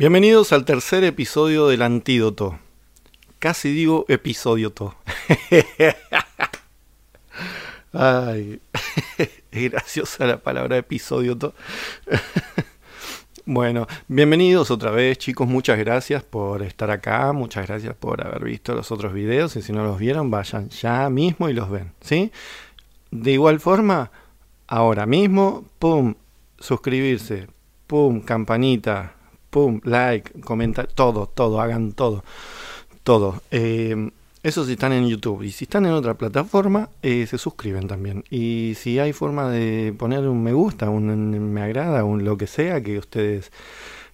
Bienvenidos al tercer episodio del Antídoto. Casi digo episodio to. Ay, es graciosa la palabra episodio. Bueno, bienvenidos otra vez chicos, muchas gracias por estar acá, muchas gracias por haber visto los otros videos y si no los vieron vayan ya mismo y los ven, ¿sí? De igual forma, ahora mismo, pum, suscribirse, pum, campanita, pum, like, comentar, todo, todo, hagan todo, todo. Eh, eso si están en YouTube. Y si están en otra plataforma, eh, se suscriben también. Y si hay forma de poner un me gusta, un me agrada, un lo que sea, que ustedes,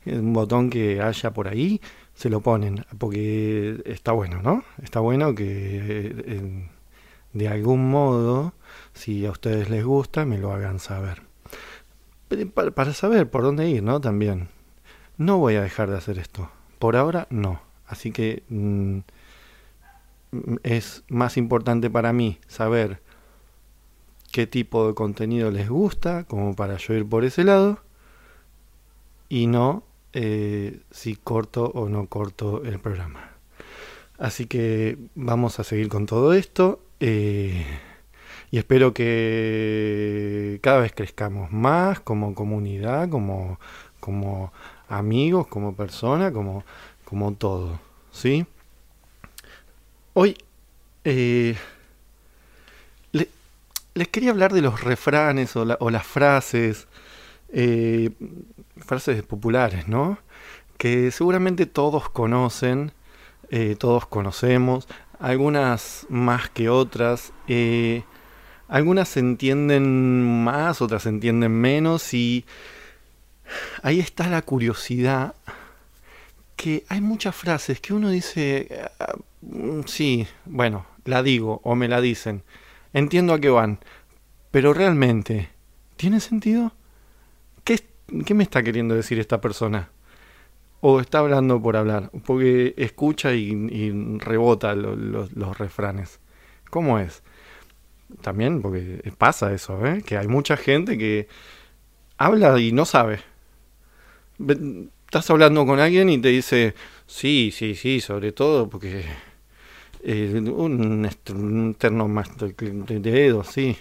un botón que haya por ahí, se lo ponen. Porque está bueno, ¿no? Está bueno que eh, de algún modo, si a ustedes les gusta, me lo hagan saber. Para, saber por dónde ir, ¿no? También. No voy a dejar de hacer esto. Por ahora, no. Así que... Mm, es más importante para mí saber qué tipo de contenido les gusta, como para yo ir por ese lado, y no eh, si corto o no corto el programa. Así que vamos a seguir con todo esto eh, y espero que cada vez crezcamos más como comunidad, como, como amigos, como persona, como, como todo. ¿Sí? Hoy eh, les quería hablar de los refranes o, las frases, eh, frases populares, ¿no? Que seguramente todos conocen, eh, todos conocemos, algunas más que otras. algunas se entienden más, otras se entienden menos y ahí está la curiosidad que hay muchas frases que uno dice, ah, mm, sí, bueno, la digo o me la dicen, entiendo a qué van, pero realmente, ¿tiene sentido? ¿Qué, qué me está queriendo decir esta persona? ¿O está hablando por hablar? Porque escucha y, rebota los refranes. ¿Cómo es? También, porque pasa eso, ¿eh? que hay mucha gente que habla y no sabe estás hablando con alguien y te dice, sí, sí, sí, sobre todo porque eh, un, un, terno más de, dedo, sí.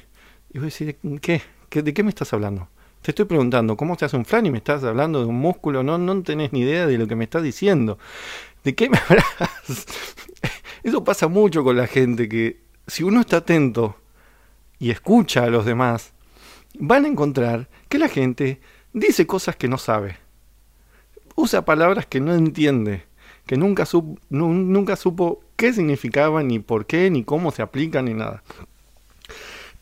Y voy a decir, ¿qué? ¿de qué me estás hablando? Te estoy preguntando, ¿cómo se hace un flan y me estás hablando de un músculo? No, no tenés ni idea de lo que me estás diciendo. ¿De qué me hablas? Eso pasa mucho con la gente, que si uno está atento y escucha a los demás, van a encontrar que la gente dice cosas que no sabe usa palabras que no entiende, que nunca, nunca supo qué significaban, ni por qué, ni cómo se aplican, ni nada.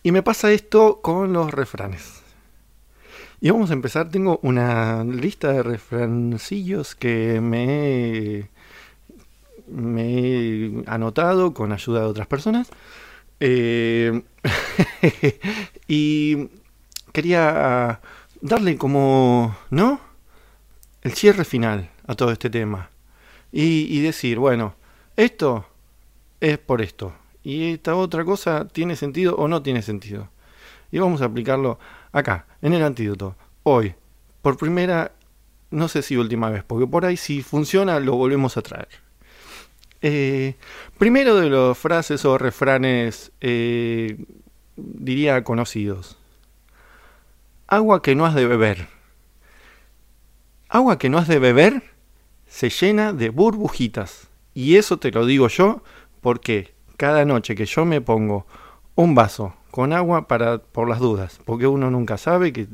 Y me pasa esto con los refranes. Y vamos a empezar, tengo una lista de refrancillos que me he, anotado con ayuda de otras personas. Eh, y quería darle como, ¿no? El cierre final a todo este tema. Y, decir, bueno, esto es por esto. Y esta otra cosa tiene sentido o no tiene sentido. Y vamos a aplicarlo acá, en el antídoto, hoy, por primera, no sé si última vez, porque por ahí si funciona lo volvemos a traer. Eh, primero de los frases o refranes, eh, diría conocidos. Agua que no has de beber Agua que no has de beber se llena de burbujitas. Y eso te lo digo yo porque cada noche que yo me pongo un vaso con agua para por las dudas, porque uno nunca sabe que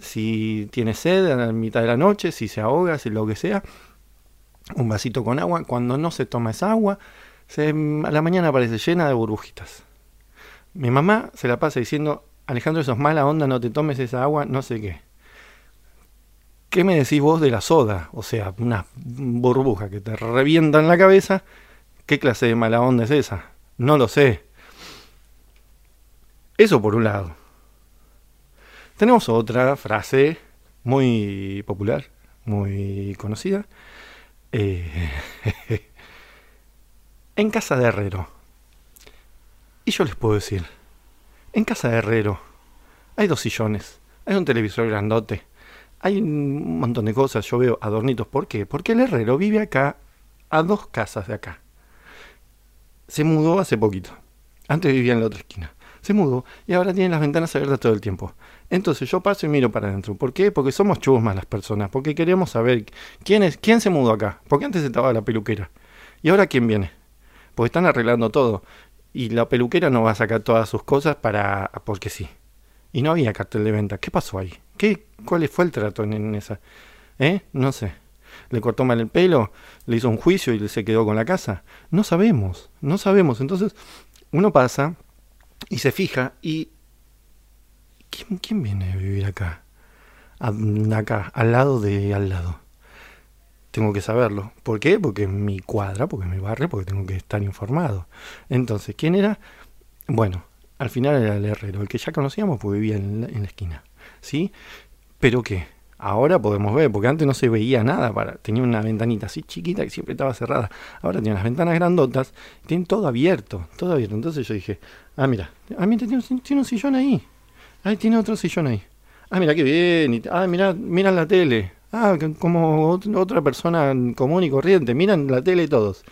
si tiene sed a la mitad de la noche, si se ahoga, si lo que sea, un vasito con agua, cuando no se toma esa agua, se, a la mañana aparece llena de burbujitas. Mi mamá se la pasa diciendo, Alejandro, eso es mala onda, no te tomes esa agua, no sé qué. ¿Qué me decís vos de la soda? O sea, una burbuja que te revienta en la cabeza. ¿Qué clase de mala onda es esa? No lo sé. Eso por un lado. Tenemos otra frase muy popular, muy conocida. Eh, en casa de herrero. Y yo les puedo decir, en casa de herrero hay dos sillones, hay un televisor grandote, hay un montón de cosas, yo veo adornitos. ¿Por qué? Porque el herrero vive acá, a dos casas de acá. Se mudó hace poquito. Antes vivía en la otra esquina. Se mudó y ahora tiene las ventanas abiertas todo el tiempo. Entonces yo paso y miro para adentro. ¿Por qué? Porque somos chusmas las personas. Porque queremos saber quién es, quién se mudó acá. Porque antes estaba la peluquera. ¿Y ahora quién viene? Porque están arreglando todo. Y la peluquera no va a sacar todas sus cosas para. porque sí. Y no había cartel de venta. ¿Qué pasó ahí? ¿Qué, ¿Cuál fue el trato en, esa? ¿Eh? No sé. ¿Le cortó mal el pelo? ¿Le hizo un juicio y se quedó con la casa? No sabemos, no sabemos. Entonces, uno pasa y se fija y... ¿Quién, viene a vivir acá? acá, al lado de al lado. Tengo que saberlo. ¿Por qué? Porque mi cuadra, porque mi barrio, porque tengo que estar informado. Entonces, ¿quién era? Bueno, al final era el herrero, el que ya conocíamos porque vivía en la, esquina. ¿Sí? Pero qué, ahora podemos ver, porque antes no se veía nada, tenía una ventanita así chiquita que siempre estaba cerrada. Ahora tiene las ventanas grandotas, tiene todo abierto, todo abierto. Entonces yo dije, ah, mira, ah, mira, tiene, tiene un sillón ahí. Ahí tiene otro sillón ahí. Ah, mira qué bien. Ah, mira, mira la tele. Ah, como otra persona común y corriente. Miran la tele todos.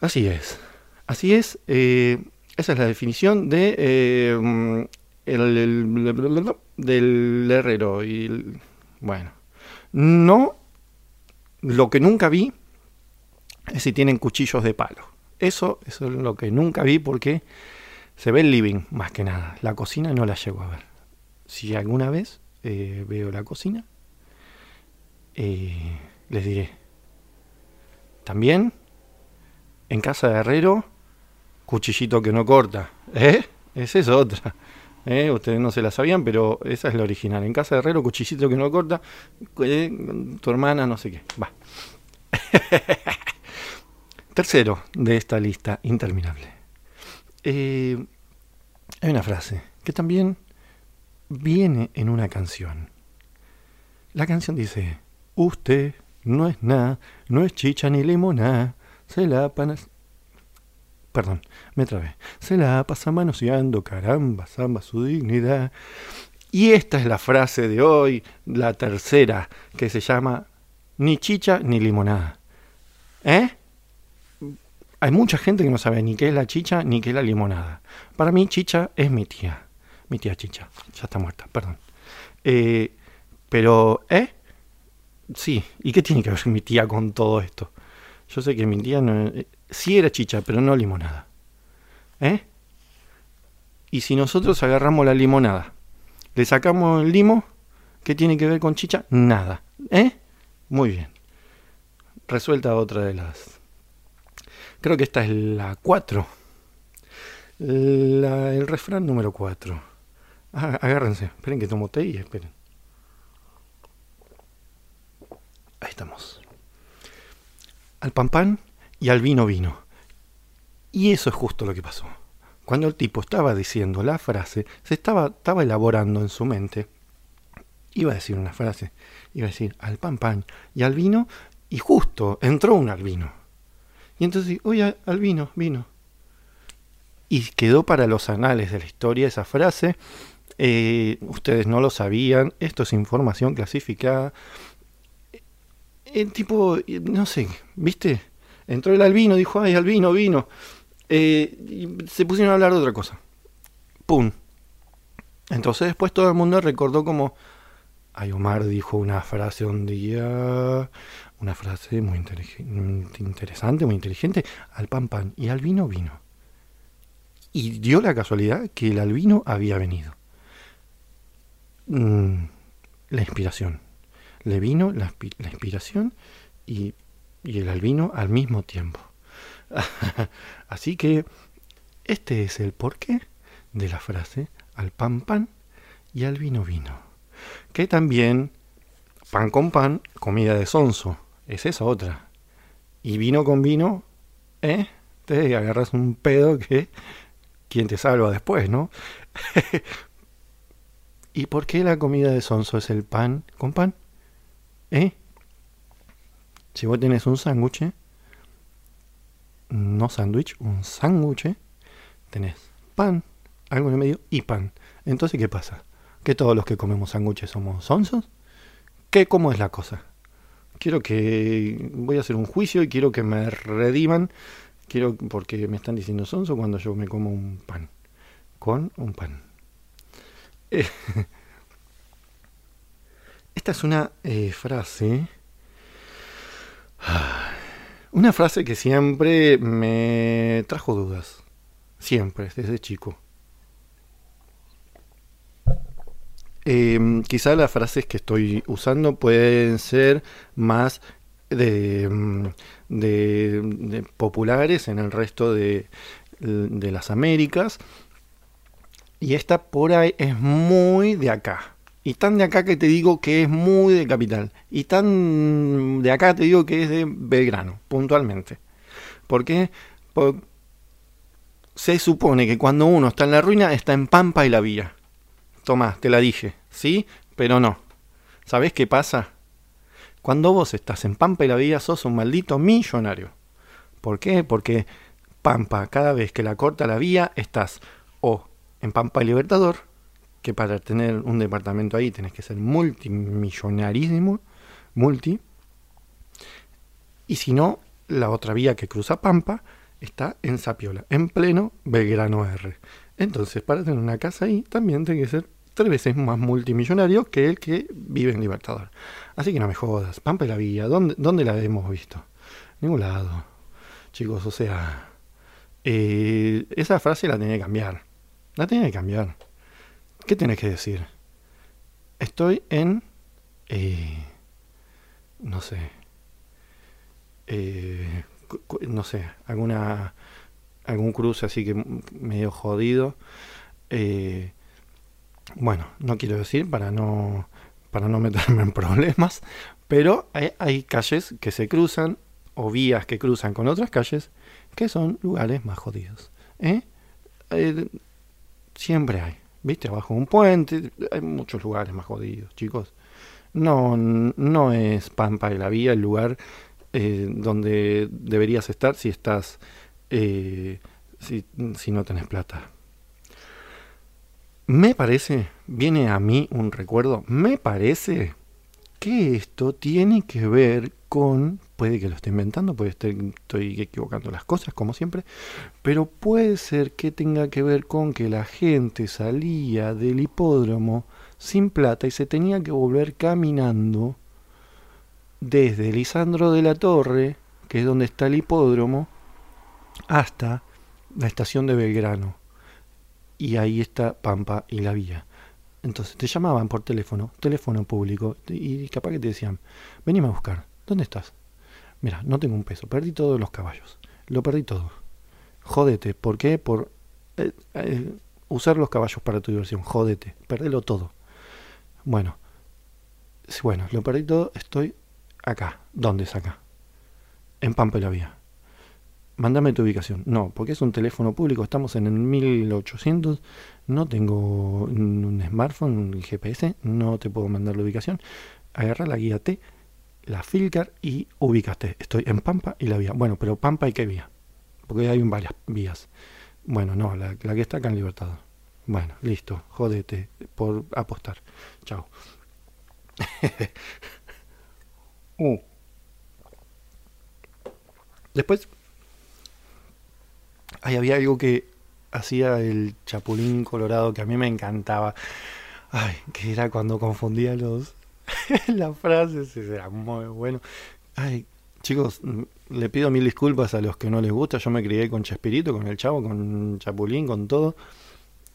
Así es. Así es. Eh, esa es la definición de eh, el, del herrero. Y bueno, no. Lo que nunca vi es si tienen cuchillos de palo. Eso, eso es lo que nunca vi porque se ve el living más que nada. La cocina no la llego a ver. Si alguna vez eh, veo la cocina, eh, les diré. También, en casa de herrero, cuchillito que no corta. ¿Eh? Esa es otra. ¿Eh? Ustedes no se la sabían, pero esa es la original. En casa de herrero, cuchillito que no corta. Eh, tu hermana, no sé qué. Va. Tercero de esta lista interminable. Eh, hay una frase que también viene en una canción. La canción dice, usted no es nada, no es chicha ni limonada, se la panas perdón, me trabé. Se la pasa manoseando, caramba, samba su dignidad. Y esta es la frase de hoy, la tercera, que se llama ni chicha ni limonada. ¿Eh? Hay mucha gente que no sabe ni qué es la chicha ni qué es la limonada. Para mí, chicha es mi tía. Mi tía chicha. Ya está muerta, perdón. Eh, pero, ¿eh? Sí. ¿Y qué tiene que ver mi tía con todo esto? Yo sé que mi tía no, eh, sí era chicha, pero no limonada. ¿Eh? Y si nosotros agarramos la limonada, le sacamos el limo, ¿qué tiene que ver con chicha? Nada. ¿Eh? Muy bien. Resuelta otra de las... Creo que esta es la 4. el refrán número 4. Ah, agárrense. Esperen que tomo té y esperen. Ahí estamos. Al pan pan y al vino vino. Y eso es justo lo que pasó. Cuando el tipo estaba diciendo la frase, se estaba, estaba elaborando en su mente. Iba a decir una frase, iba a decir al pan pan y al vino, y justo entró un al vino. Y entonces, oye, al vino, vino. Y quedó para los anales de la historia esa frase. Eh, ustedes no lo sabían, esto es información clasificada. El tipo, no sé, ¿viste? Entró el albino, dijo, ay, albino, vino. Eh, y se pusieron a hablar de otra cosa. ¡Pum! Entonces después todo el mundo recordó como, ay, Omar dijo una frase un día, una frase muy interesante, muy inteligente, al pan pan, y al vino vino. Y dio la casualidad que el albino había venido. Mm, la inspiración. Le vino la inspiración y y el albino al mismo tiempo. Así que este es el porqué de la frase al pan pan y al vino vino. Que también pan con pan, comida de sonso. Es esa otra. Y vino con vino, ¿eh? Te agarras un pedo que quien te salva después, ¿no? ¿Y por qué la comida de sonso es el pan con pan? ¿Eh? Si vos tenés un sándwich, no sándwich, un sándwich, tenés pan, algo en el medio y pan. Entonces, ¿qué pasa? ¿Que todos los que comemos sándwiches somos sonsos? ¿Qué, ¿Cómo es la cosa? Quiero que... Voy a hacer un juicio y quiero que me rediman. Quiero... Porque me están diciendo sonso cuando yo me como un pan. Con un pan. esta es una eh, frase... Una frase que siempre me trajo dudas. Siempre, desde chico. Em, quizá las frases que estoy usando pueden ser más de, mm, populares en el resto de, de las Américas. Y esta por ahí es muy de acá. Y tan de acá que te digo que es muy de capital. Y tan de acá te digo que es de Belgrano, puntualmente. Porque se supone que cuando uno está en la ruina está en Pampa y la Vía. Tomás, te la dije, ¿sí? Pero no. ¿Sabés qué pasa? Cuando vos estás en Pampa y la Vía sos un maldito millonario. ¿Por qué? Porque Pampa, cada vez que la corta la vía, estás o en Pampa y Libertador, que para tener un departamento ahí tenés que ser multimillonarísimo, multi. Y si no, la otra vía que cruza Pampa está en Sapiola, en pleno Belgrano R. Entonces, para tener una casa ahí, también tiene que ser tres veces más multimillonario que el que vive en Libertador. Así que no me jodas. Pampa y la vía, ¿dónde, dónde la hemos visto? Ningún lado. Chicos, o sea, eh, esa frase la tenía que cambiar. La tenía que cambiar. ¿Qué tienes que decir? Estoy en... Eh, no sé. Eh, no sé, alguna algún cruce así que medio jodido. Eh, bueno, no quiero decir para no para no meterme en problemas, pero hay, calles que se cruzan o vías que cruzan con otras calles que son lugares más jodidos. ¿eh? siempre hay. ¿Viste? Abajo de un puente, hay muchos lugares más jodidos, chicos. No, no es Pampa de la Vía el lugar eh, donde deberías estar si estás, eh, si, si no tenés plata. Me parece, viene a mí un recuerdo, me parece que esto tiene que ver con puede que lo esté inventando, puede estar estoy equivocando las cosas, como siempre, pero puede ser que tenga que ver con que la gente salía del hipódromo sin plata y se tenía que volver caminando desde Lisandro de la Torre, que es donde está el hipódromo, hasta la estación de Belgrano. Y ahí está Pampa y la vía. Entonces te llamaban por teléfono, teléfono público, y capaz que te decían, venime a buscar, ¿dónde estás? Mira, no tengo un peso, perdí todos los caballos. Lo perdí todo. Jódete. ¿Por qué? Por eh, eh, usar los caballos para tu diversión. Jódete. Perdelo todo. Bueno. Bueno, lo perdí todo. Estoy acá. ¿Dónde es acá? En Pampa la Vía. Mándame tu ubicación. No, porque es un teléfono público. Estamos en el 1800. No tengo un smartphone, un GPS. No te puedo mandar la ubicación. Agarra la guía T la Filcar y ubícate. Estoy en Pampa y la vía. Bueno, pero Pampa y qué vía. Porque hay varias vías. Bueno, no, la, que está acá en Libertador. Bueno, listo, jódete por apostar. Chao. Uh. Después, ahí había algo que hacía el Chapulín Colorado que a mí me encantaba. Ay, que era cuando confundía los, la frase será muy bueno. Ay, chicos, le pido mil disculpas a los que no les gusta. Yo me crié con Chespirito, con el Chavo, con Chapulín, con todo.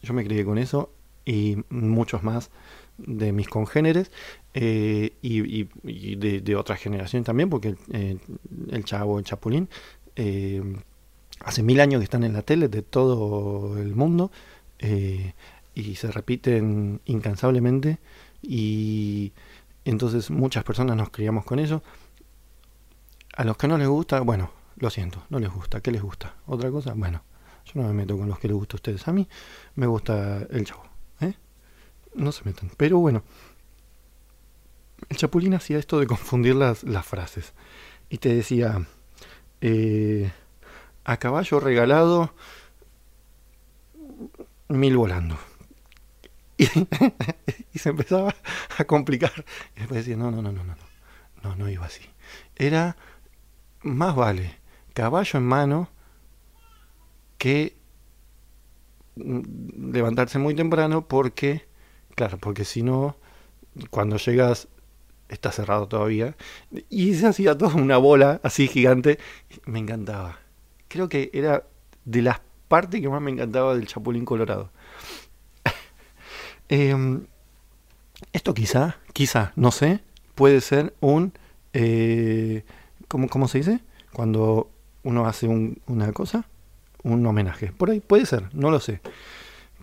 Yo me crié con eso y muchos más de mis congéneres eh, y, de, otra generación también, porque eh, el Chavo, el Chapulín, eh, hace mil años que están en la tele de todo el mundo y se repiten incansablemente y entonces muchas personas nos criamos con eso. A los que no les gusta, bueno, lo siento, no les gusta. ¿Qué les gusta? ¿Otra cosa? Bueno, yo no me meto con los que les gusta a ustedes. A mí me gusta el chavo. ¿eh? No se metan. Pero bueno, el chapulín hacía esto de confundir las, las frases. Y te decía, eh, a caballo regalado, mil volando. Y, se empezaba a complicar. Y después decía, no, no, no, no, no, no, no iba así. Era, más vale caballo en mano que mm, levantarse muy temprano porque, claro, porque si no, cuando llegas está cerrado todavía. Y se hacía toda una bola así gigante. Me encantaba. Creo que era de las partes que más me encantaba del Chapulín Colorado. Em, esto quizá, quizá, no sé, puede ser un... Eh, ¿cómo, se dice? Cuando uno hace una cosa, un homenaje. Por ahí puede ser, no lo sé.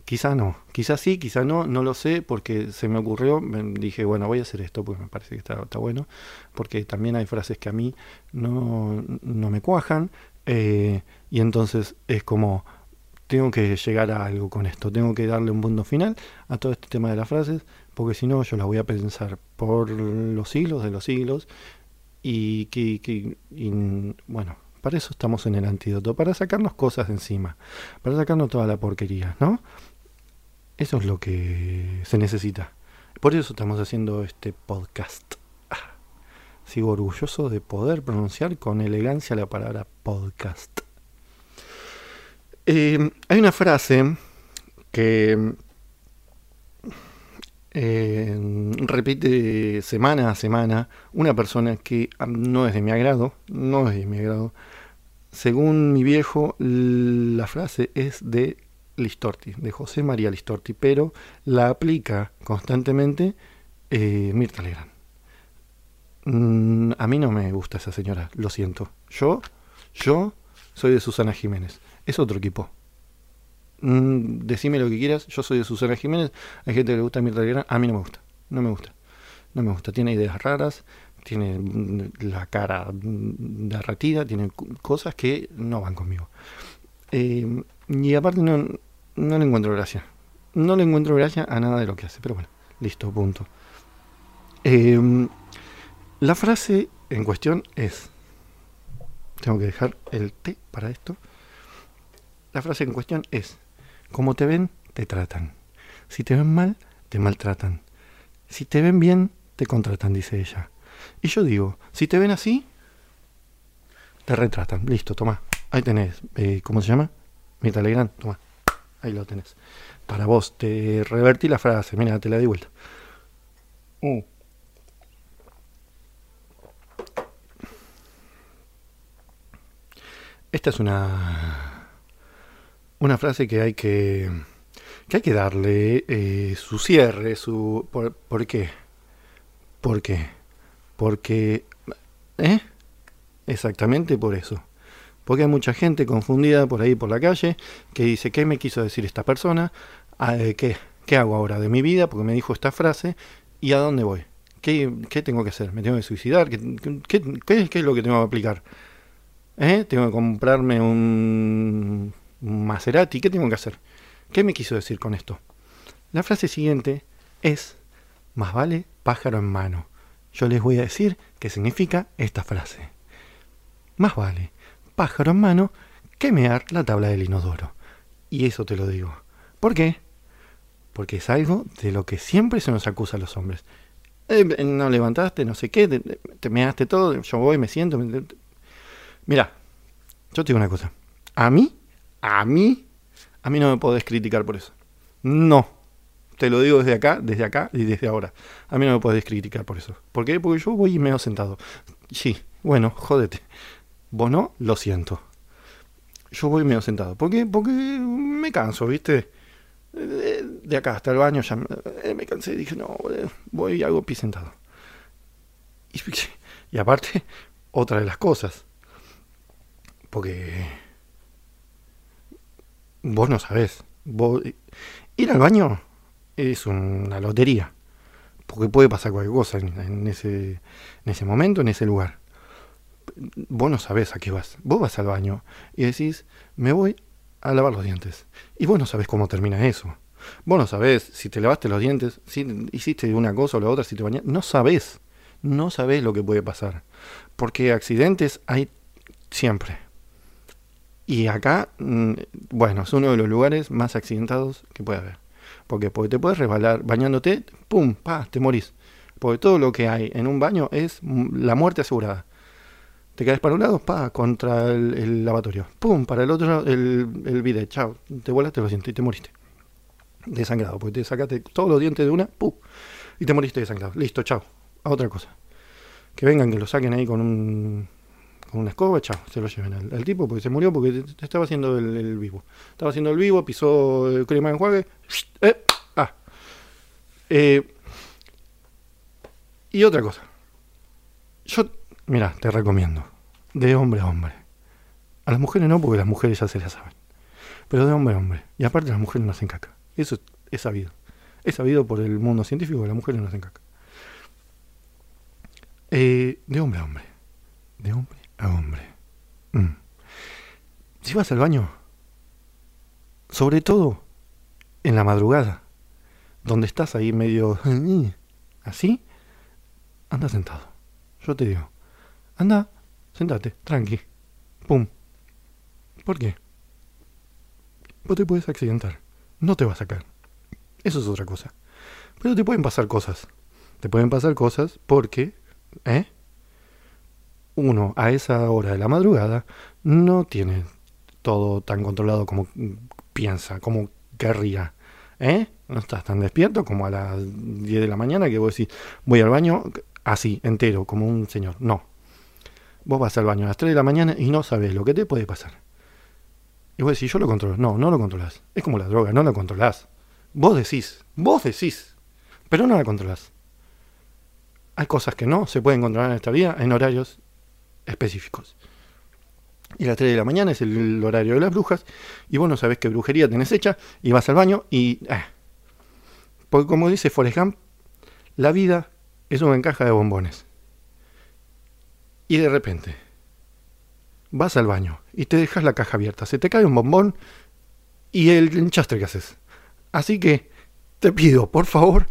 Quizá no, quizá sí, quizá no, no lo sé porque se me ocurrió, dije, bueno, voy a hacer esto porque me parece que está, está bueno, porque también hay frases que a mí no, no me cuajan eh, y entonces es como, tengo que llegar a algo con esto, tengo que darle un punto final a todo este tema de las frases, porque si no yo las voy a pensar por los siglos de los siglos y que, bueno, para eso estamos en el antídoto, para sacarnos cosas de encima, para sacarnos toda la porquería, ¿no? Eso es lo que se necesita. Por eso estamos haciendo este podcast. Ah, sigo orgulloso de poder pronunciar con elegancia la palabra podcast. Eh, hay una frase que eh, repite semana a semana una persona que no es de mi agrado, no es de mi agrado. Según mi viejo, la frase es de Listorti, de José María Listorti, pero la aplica constantemente eh, Mirta Legrand. Mm, a mí no me gusta esa señora, lo siento. Yo, yo soy de Susana Jiménez es otro equipo. Mm, decime lo que quieras, yo soy de Susana Jiménez, hay gente que le gusta Mirta Legrand, a mí no me gusta, no me gusta, no me gusta, tiene ideas raras, tiene mm, la cara mm, derretida, tiene cosas que no van conmigo. Eh, y aparte no, no le encuentro gracia, no le encuentro gracia a nada de lo que hace, pero bueno, listo, punto. Eh, la frase en cuestión es, tengo que dejar el té para esto. La frase en cuestión es, como te ven, te tratan. Si te ven mal, te maltratan. Si te ven bien, te contratan, dice ella. Y yo digo, si te ven así, te retratan. Listo, toma. Ahí tenés. Eh, ¿Cómo se llama? Mirta Legrand, toma. Ahí lo tenés. Para vos, te revertí la frase. Mira, te la di vuelta. Mm. Esta es una una frase que hay que, que, hay que darle eh, su cierre, su... ¿por, ¿Por qué? ¿Por qué? Porque... ¿Eh? Exactamente por eso. Porque hay mucha gente confundida por ahí por la calle que dice, ¿qué me quiso decir esta persona? Ah, eh, ¿Qué, qué hago ahora de mi vida? Porque me dijo esta frase. ¿Y a dónde voy? ¿Qué, qué tengo que hacer? ¿Me tengo que suicidar? ¿Qué, qué, qué, qué es lo que tengo que aplicar? ¿Eh? ¿Tengo que comprarme un Maserati, ¿qué tengo que hacer? ¿Qué me quiso decir con esto? La frase siguiente es, más vale pájaro en mano. Yo les voy a decir qué significa esta frase. Más vale pájaro en mano que mear la tabla del inodoro. Y eso te lo digo. ¿Por qué? Porque es algo de lo que siempre se nos acusa a los hombres. Eh, no levantaste, no sé qué, te, measte todo, yo voy, me siento. Mira, yo te digo una cosa. A mí a mí, a mí no me podés criticar por eso. No. Te lo digo desde acá, desde acá y desde ahora. A mí no me podés criticar por eso. ¿Por qué? Porque yo voy y me sentado. Sí, bueno, jódete. Vos no, lo siento. Yo voy medio sentado. ¿Por qué? Porque me canso, ¿viste? De acá hasta el baño ya me cansé. Dije, no, voy y hago pie sentado. Y, y aparte, otra de las cosas. Porque vos no sabés. ir al baño es una lotería. Porque puede pasar cualquier cosa en, ese, en ese momento, en ese lugar. Vos no sabés a qué vas. Vos vas al baño y decís, me voy a lavar los dientes. Y vos no sabés cómo termina eso. Vos no sabés si te lavaste los dientes, si hiciste una cosa o la otra, si te bañaste. No sabés. No sabés lo que puede pasar. Porque accidentes hay siempre. Y acá, mm, bueno, es uno de los lugares más accidentados que puede haber. Porque, porque te puedes resbalar bañándote, pum, pa, te morís. Porque todo lo que hay en un baño es la muerte asegurada. Te caes para un lado, pa, contra el, lavatorio. Pum, para el otro, el, el bidet, chao. Te volaste lo siento y te moriste. Desangrado, porque te sacaste todos los dientes de una, pum, y te moriste desangrado. Listo, chao. A otra cosa. Que vengan, que lo saquen ahí con un con una escoba, chao, se lo lleven al, tipo porque se murió porque estaba haciendo el, vivo. Estaba haciendo el vivo, pisó el crema de enjuague, eh, ah. Eh, y otra cosa. Yo, mira, te recomiendo. De hombre a hombre. A las mujeres no, porque las mujeres ya se las saben. Pero de hombre a hombre. Y aparte las mujeres no hacen caca. Eso es sabido. Es sabido por el mundo científico que las mujeres no hacen caca. Eh, de hombre a hombre. De hombre hombre. Mm. Si vas al baño, sobre todo en la madrugada, donde estás ahí medio así, anda sentado. Yo te digo, anda, sentate, tranqui. Pum. ¿Por qué? Vos te puedes accidentar. No te va a sacar. Eso es otra cosa. Pero te pueden pasar cosas. Te pueden pasar cosas porque, ¿eh? Uno a esa hora de la madrugada no tiene todo tan controlado como piensa, como querría. ¿Eh? No estás tan despierto como a las 10 de la mañana que vos decís, voy al baño así, entero, como un señor. No. Vos vas al baño a las 3 de la mañana y no sabes lo que te puede pasar. Y vos decís, yo lo controlo. No, no lo controlas. Es como la droga, no la controlás. Vos decís, vos decís, pero no la controlas. Hay cosas que no se pueden controlar en esta vida en horarios específicos. Y las 3 de la mañana es el, horario de las brujas, y vos no sabés qué brujería tenés hecha, y vas al baño y... Eh. Porque como dice Forrest Gump, la vida es una caja de bombones. Y de repente, vas al baño y te dejas la caja abierta, se te cae un bombón y el enchastre que haces. Así que te pido, por favor,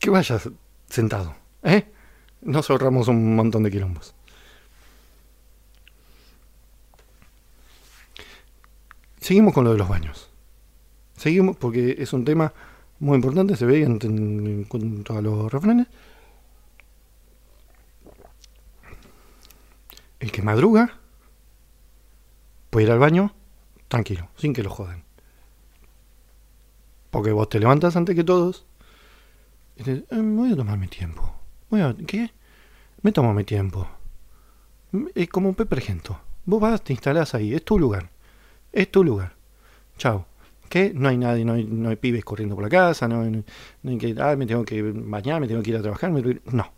que vayas sentado. ¿eh? Nos ahorramos un montón de quilombos. Seguimos con lo de los baños. Seguimos porque es un tema muy importante, se ve en, cuanto a los refranes. El que madruga puede ir al baño tranquilo, sin que lo jodan. Porque vos te levantas antes que todos y dices, eh, voy a tomar mi tiempo. Voy a, ¿Qué? Me tomo mi tiempo. Es como un pepergento. Vos vas, te instalás ahí, es tu lugar. Es tu lugar. Chao. ¿Qué? No hay nadie, no hay, no hay pibes corriendo por la casa, no, hay que, ah, me tengo que bañar, me tengo que ir a trabajar. no.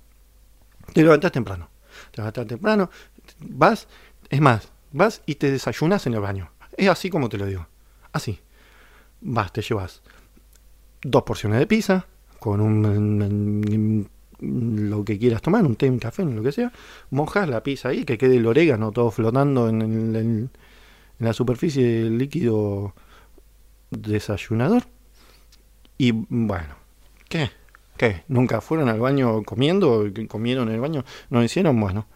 Te levantás temprano. Te levantás temprano, vas, es más, vas y te desayunas en el baño. Es así como te lo digo. Así. Vas, te llevas dos porciones de pizza, con un, lo que quieras tomar, un té, un café, lo que sea, mojas la pizza ahí, que quede el orégano todo flotando en, en la superficie del líquido desayunador. Y bueno, ¿qué? ¿Qué? ¿Nunca fueron al baño comiendo? ¿Comieron en el baño? ¿No lo hicieron? Bueno,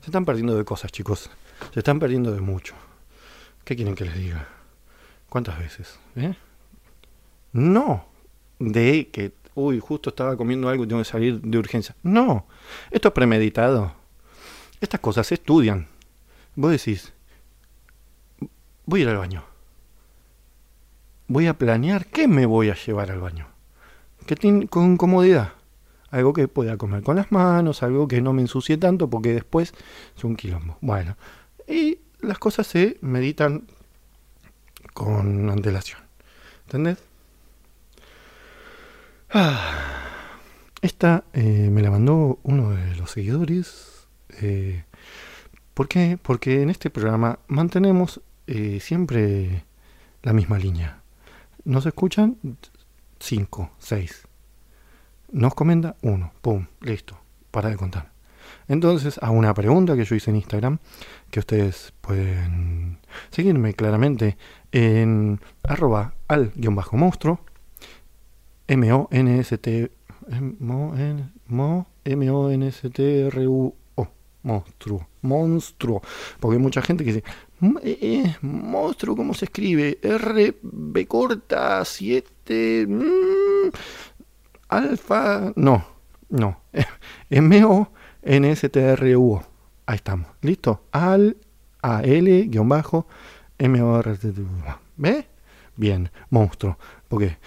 se están perdiendo de cosas, chicos. Se están perdiendo de mucho. ¿Qué quieren que les diga? ¿Cuántas veces? ¿Eh? No, de que, uy, justo estaba comiendo algo y tengo que salir de urgencia. No, esto es premeditado. Estas cosas se estudian. Vos decís, voy a ir al baño. Voy a planear qué me voy a llevar al baño. Que con comodidad. Algo que pueda comer con las manos, algo que no me ensucie tanto porque después es un quilombo. Bueno, y las cosas se meditan con antelación. ¿Entendés? Ah, esta eh, me la mandó uno de los seguidores. Eh, ¿Por qué? Porque en este programa mantenemos eh, siempre la misma línea. Nos escuchan 5, 6. Nos comenta 1. Pum, listo. Para de contar. Entonces, a una pregunta que yo hice en Instagram, que ustedes pueden seguirme claramente en arroba al guion bajo monstruo M-O-N-S-T M-O-N-S-T-R-U-O monstruo, monstruo, porque hay mucha gente que dice, eh, eh, monstruo, ¿cómo se escribe? R, B corta, 7, este... Mm, alfa... No, no. M-O-N-S-T-R-U-O. Ahí estamos. ¿Listo? Al... A-L, guion bajo, M-O-R... ¿Ve? Bien, monstruo. Porque...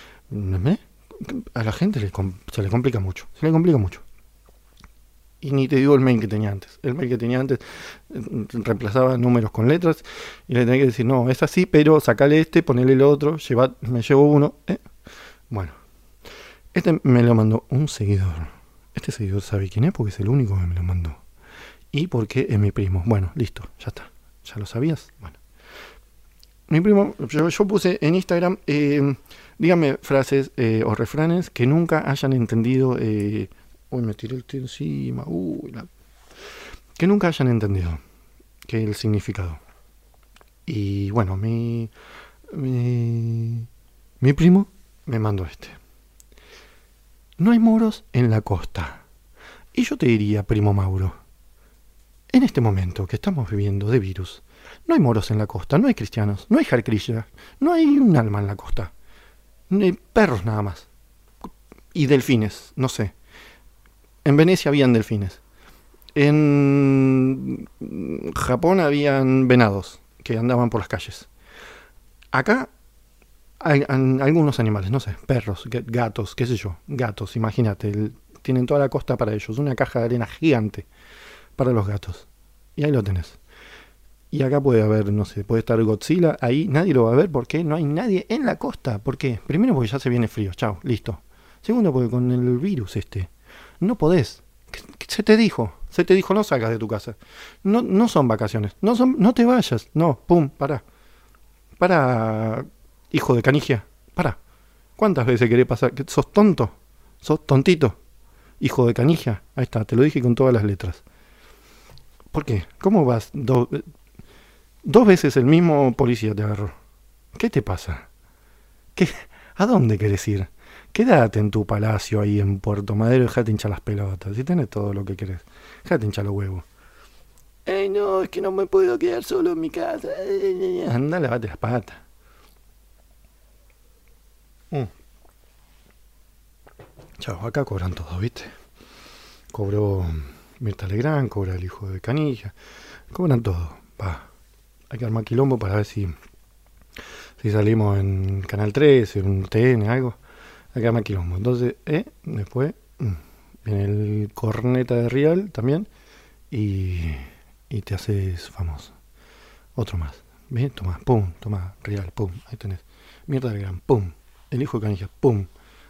A la gente se le complica mucho. Se le complica mucho. Y ni te digo el mail que tenía antes. El mail que tenía antes eh, reemplazaba números con letras y le tenía que decir, no, es así, pero sacale este, ponele el otro, lleva, me llevo uno. ¿eh? Bueno, este me lo mandó un seguidor. Este seguidor sabe quién es porque es el único que me lo mandó. Y porque es mi primo. Bueno, listo, ya está. ¿Ya lo sabías? Bueno. Mi primo, yo, puse en Instagram, eh, dígame frases o refranes que nunca hayan entendido Uy, me tiré el tío encima. Uy, Que nunca hayan entendido que el significado. Y bueno, mi, mi, primo me mandó este. No hay moros en la costa. Y yo te diría, primo Mauro, en este momento que estamos viviendo de virus, no hay moros en la costa, no hay cristianos, no hay jarcrillas, no hay un alma en la costa. Ni perros nada más. Y delfines, no sé. En Venecia habían delfines. En Japón habían venados que andaban por las calles. Acá hay, algunos animales, no sé, perros, gatos, qué sé yo, gatos, imagínate, tienen toda la costa para ellos, una caja de arena gigante para los gatos. Y ahí lo tenés. Y acá puede haber, no sé, puede estar Godzilla, ahí nadie lo va a ver porque no hay nadie en la costa. ¿Por qué? Primero porque ya se viene frío, chao, listo. Segundo porque con el virus este, no podés. Se te dijo, se te dijo, no salgas de tu casa. No, no son vacaciones, no, son, no te vayas. No, pum, para. Para, hijo de canigia, para. ¿Cuántas veces querés pasar? ¿Sos tonto? ¿Sos tontito? Hijo de canigia. Ahí está, te lo dije con todas las letras. ¿Por qué? ¿Cómo vas? dos veces el mismo policía te agarró. ¿Qué te pasa? ¿Qué? ¿A dónde querés ir? Quédate en tu palacio ahí en Puerto Madero y dejate hinchar las pelotas. Si tenés todo lo que querés, dejate hinchar los huevos. Ay, no, es que no me puedo quedar solo en mi casa. Anda, lavate las patas. Mm. Chao, acá cobran todo, ¿viste? Cobró Mirta Legrand, cobra el hijo de Canilla. Cobran todo. Va. Hay que armar quilombo para ver si, si salimos en Canal 3, en TN, algo acá me quilombo. Entonces, eh, después mm, viene el corneta de Real también y, y te haces famoso. Otro más. ¿Ves? Toma, pum, toma, Real, pum, ahí tenés. Mierda de gran, pum. El hijo de canilla, pum.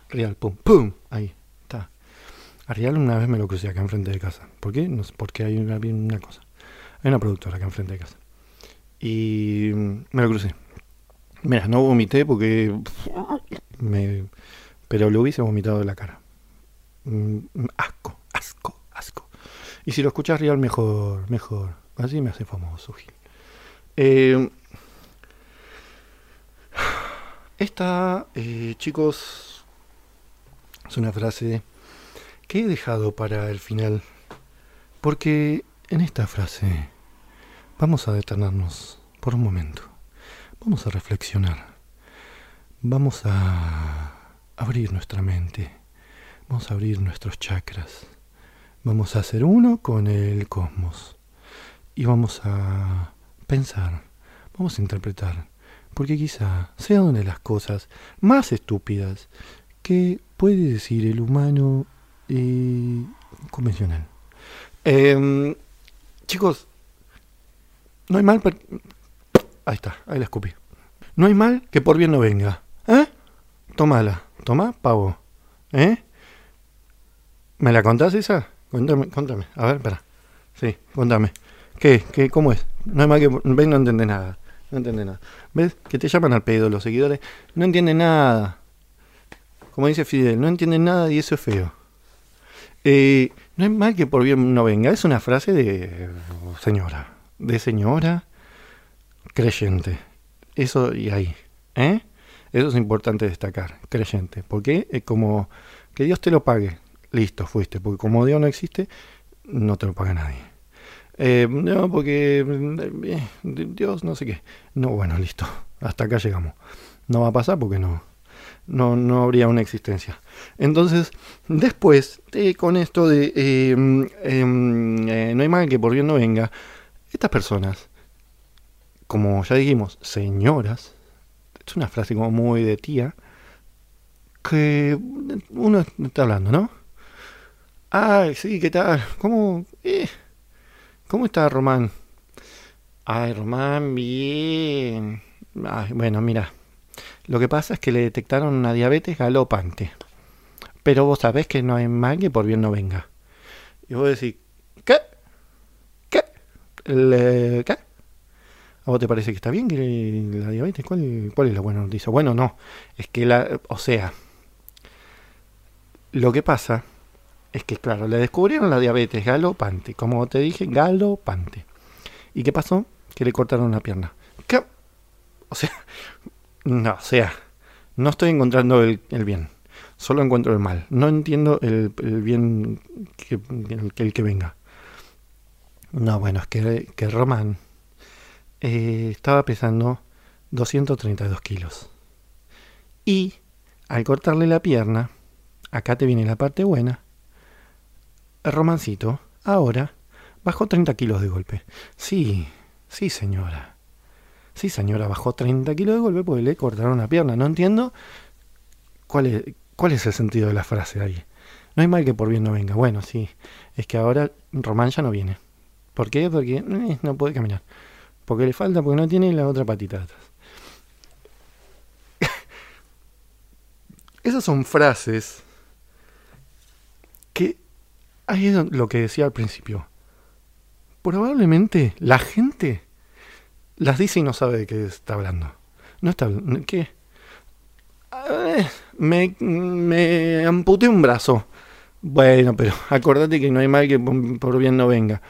Real, pum, pum. Ahí, está. A Real una vez me lo crucé acá enfrente de casa. ¿Por qué? No sé, porque hay una, una cosa. Hay una productora acá enfrente de casa. Y mm, me lo crucé. Mira, no vomité porque me pero lo hubiese vomitado de la cara. Mm, asco, asco, asco. Y si lo escuchas real, mejor, mejor. Así me hace famoso, Gil. Eh, esta, eh, chicos, es una frase que he dejado para el final. Porque en esta frase vamos a detenernos por un momento. Vamos a reflexionar. Vamos a abrir nuestra mente, vamos a abrir nuestros chakras, vamos a hacer uno con el cosmos y vamos a pensar, vamos a interpretar, porque quizá sea una de las cosas más estúpidas que puede decir el humano eh, convencional. Em, chicos, no hay mal... Ahí está, ahí la escupí. No hay mal que por bien no venga. ¿Eh? Tómala. Toma, pavo. ¿Eh? ¿Me la contás esa? Cuéntame, contame. A ver, espera. Sí, contame. ¿Qué? ¿Qué? ¿Cómo es? No es más que... Ves, no entiende nada. No entiende nada. ¿Ves? Que te llaman al pedo los seguidores. No entienden nada. Como dice Fidel, no entienden nada y eso es feo. Eh, no es mal que por bien no venga. Es una frase de señora. De señora creyente. Eso y ahí. ¿Eh? Eso es importante destacar, creyente. Porque es como que Dios te lo pague. Listo, fuiste. Porque como Dios no existe, no te lo paga nadie. Eh, no, porque eh, Dios no sé qué. No, bueno, listo. Hasta acá llegamos. No va a pasar porque no. no, no habría una existencia. Entonces, después, con esto de em, em, eh, no hay mal que por bien no venga, estas personas, como ya dijimos, señoras, es una frase como muy de tía, que uno está hablando, ¿no? Ay, sí, ¿qué tal? ¿Cómo, eh, ¿cómo está Román? Ay, Román, bien. Ay, bueno, mira, lo que pasa es que le detectaron una diabetes galopante. Pero vos sabés que no hay mal que por bien no venga. Y vos decís, ¿qué? ¿Qué? ¿Qué? ¿A vos te parece que está bien que la diabetes? ¿Cuál, ¿Cuál es la buena noticia? Bueno, no. Es que la... O sea... Lo que pasa es que, claro, le descubrieron la diabetes galopante. Como te dije, galopante. ¿Y qué pasó? Que le cortaron una pierna. ¿Qué? O sea... No, o sea... No estoy encontrando el, bien. Solo encuentro el mal. No entiendo el, bien que el, que venga. No, bueno, es que, que Román eh, estaba pesando 232 kilos. Y al cortarle la pierna, acá te viene la parte buena, romancito ahora bajó 30 kilos de golpe. Sí, sí señora. Sí señora, bajó 30 kilos de golpe porque le cortaron la pierna. No entiendo cuál es, cuál es el sentido de la frase ahí. No hay mal que por bien no venga. Bueno, sí, es que ahora Román ya no viene. ¿Por qué? Porque eh, no puede caminar. Porque le falta, porque no tiene la otra patita atrás. Esas son frases que ahí es lo que decía al principio. Probablemente la gente las dice y no sabe de qué está hablando. No está ¿Qué? me, me amputé un brazo. Bueno, pero acordate que no hay mal que por bien no venga.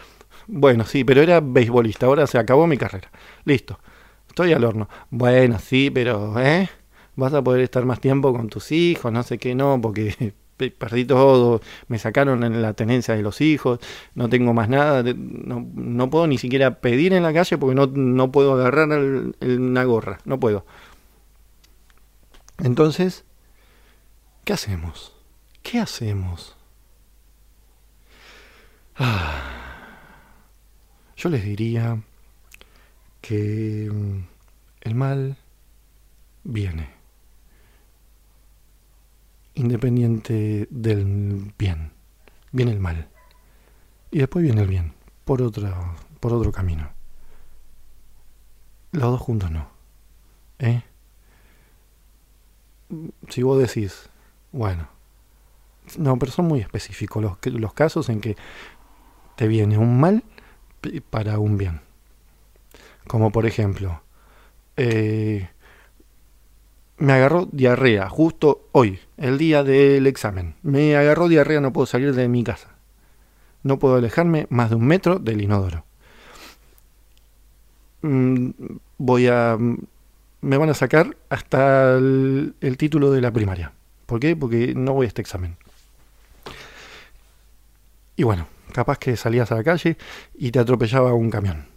Bueno, sí, pero era beisbolista, ahora se acabó mi carrera. Listo, estoy al horno. Bueno, sí, pero, ¿eh? Vas a poder estar más tiempo con tus hijos, no sé qué, no, porque perdí todo, me sacaron en la tenencia de los hijos, no tengo más nada, no, no puedo ni siquiera pedir en la calle porque no, no puedo agarrar una gorra, no puedo. Entonces, ¿qué hacemos? ¿Qué hacemos? Ah. Yo les diría que mm, el mal viene, independiente del bien. Viene el mal. Y después viene el bien, por, otro, por otro camino. Los dos juntos no. ¿Eh? Si vos decís, bueno, no, pero son muy específicos los, los casos en que te viene un mal para un bien. Como por ejemplo, eh, me agarró diarrea justo hoy, el día del examen. Me agarró diarrea, no puedo salir de mi casa. No puedo alejarme más de un metro del inodoro. Mm, voy a... Me van a sacar hasta el, el título de la primaria. ¿Por qué? Porque no voy a este examen. Y bueno, capaz que salías a la calle y te atropellaba un camión.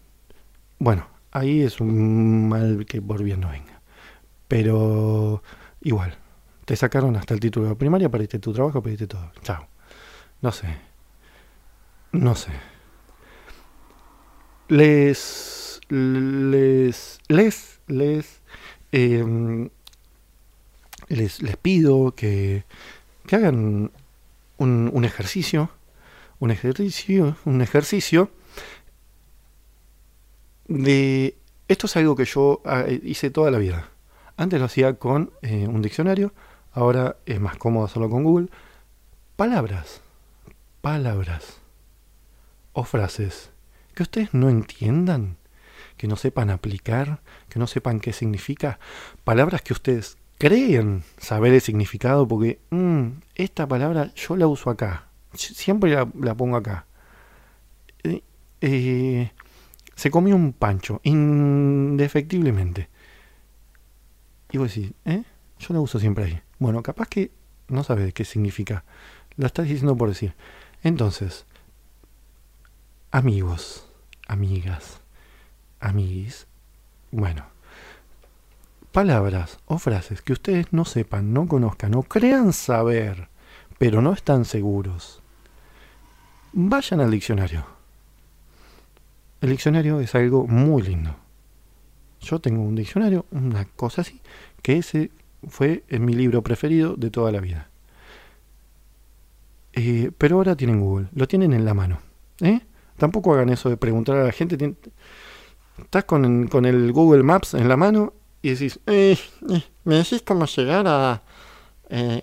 Bueno, ahí es un mal que por bien no venga. Pero igual, te sacaron hasta el título de primaria, perdiste tu trabajo, perdiste todo. Chao. No sé. No sé. Les. Les. Les. Les. Em, les, les pido que, que hagan un, un ejercicio un ejercicio, un ejercicio de... Esto es algo que yo ah, hice toda la vida. Antes lo hacía con eh, un diccionario, ahora es más cómodo hacerlo con Google. Palabras, palabras o frases que ustedes no entiendan, que no sepan aplicar, que no sepan qué significa. Palabras que ustedes creen saber el significado porque mm, esta palabra yo la uso acá, siempre la, pongo acá. Eh, eh, se comió un pancho, indefectiblemente. Y vos decís, ¿eh? Yo la uso siempre ahí. Bueno, capaz que no sabes qué significa. Lo estás diciendo por decir. Entonces, amigos, amigas, amiguis. Bueno, palabras o frases que ustedes no sepan, no conozcan o crean saber, pero no están seguros, vayan al diccionario. El diccionario es algo muy lindo. Yo tengo un diccionario, una cosa así, que ese fue mi libro preferido de toda la vida. Eh, pero ahora tienen Google, lo tienen en la mano. ¿eh? Tampoco hagan eso de preguntar a la gente. Estás con, con, el Google Maps en la mano y decís, eh, ¿me decís cómo llegar a,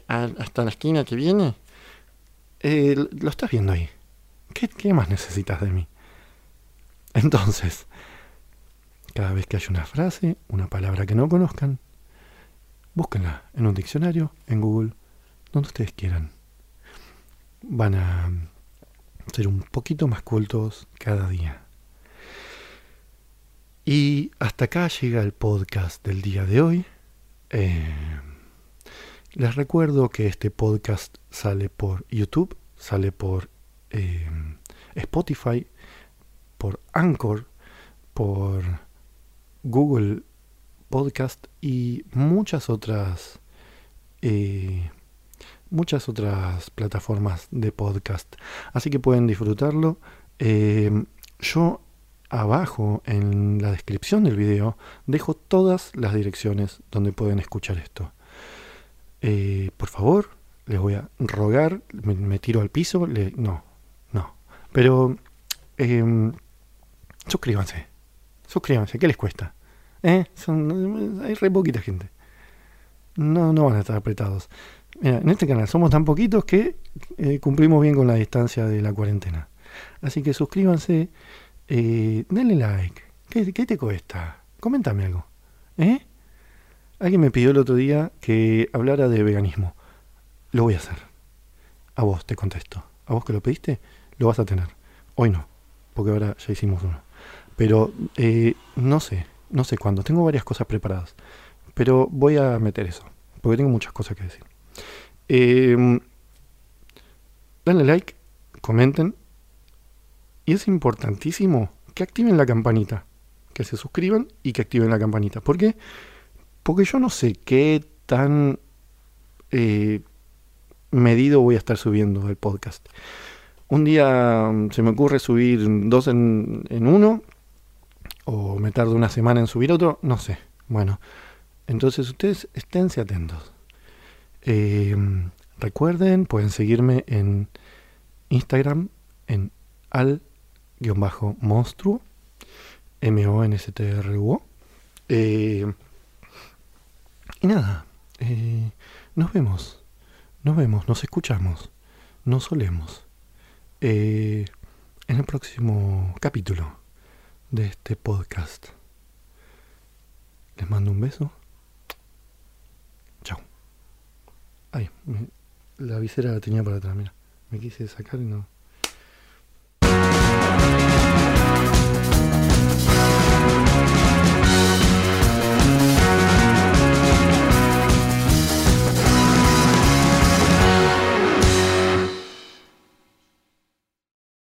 hasta la esquina que viene? lo estás viendo ahí. ¿Qué, ¿Qué más necesitas de mí? Entonces, cada vez que haya una frase, una palabra que no conozcan, búsquenla en un diccionario, en Google, donde ustedes quieran. Van a ser un poquito más cultos cada día. Y hasta acá llega el podcast del día de hoy. Eh, les recuerdo que este podcast sale por YouTube, sale por eh, Spotify, por Anchor, por Google Podcast y muchas otras eh, muchas otras plataformas de podcast. Así que pueden disfrutarlo. Eh, yo abajo en la descripción del video dejo todas las direcciones donde pueden escuchar esto. Eh, por favor, les voy a rogar, me, tiro al piso, no, no. Pero em, suscríbanse, suscríbanse, ¿qué les cuesta? ¿Eh? Hay re poquita gente. No, no van a estar apretados. en este canal somos tan poquitos que eh, cumplimos bien con la distancia de la cuarentena. Así que suscríbanse, denle like. ¿Qué, te cuesta? Coméntame algo. ¿Eh? Alguien me pidió el otro día que hablara de veganismo. Lo voy a hacer. A vos te contesto. A vos que lo pediste, lo vas a tener. Hoy no, porque ahora ya hicimos uno. Pero eh, no sé, no sé cuándo. Tengo varias cosas preparadas. Pero voy a meter eso. Porque tengo muchas cosas que decir. Eh, like, comenten. Y es importantísimo que activen la campanita. Que se suscriban y que activen la campanita. ¿Por qué? Porque yo no sé qué tan eh, medido voy a estar subiendo el podcast. Un día mm, se me ocurre subir dos en, en uno o me tardo una semana en subir otro, no sé. Bueno, entonces ustedes esténse atentos. Eh, recuerden, pueden seguirme en Instagram en al-monstruo, M-O-N-S-T-R-U-O. Eh, y nada, eh, nos vemos, nos vemos, nos escuchamos, nos solemos. en el próximo capítulo de este podcast. Les mando un beso. Chao. Ay, la visera la tenía para atrás, mira. Me quise sacar y no.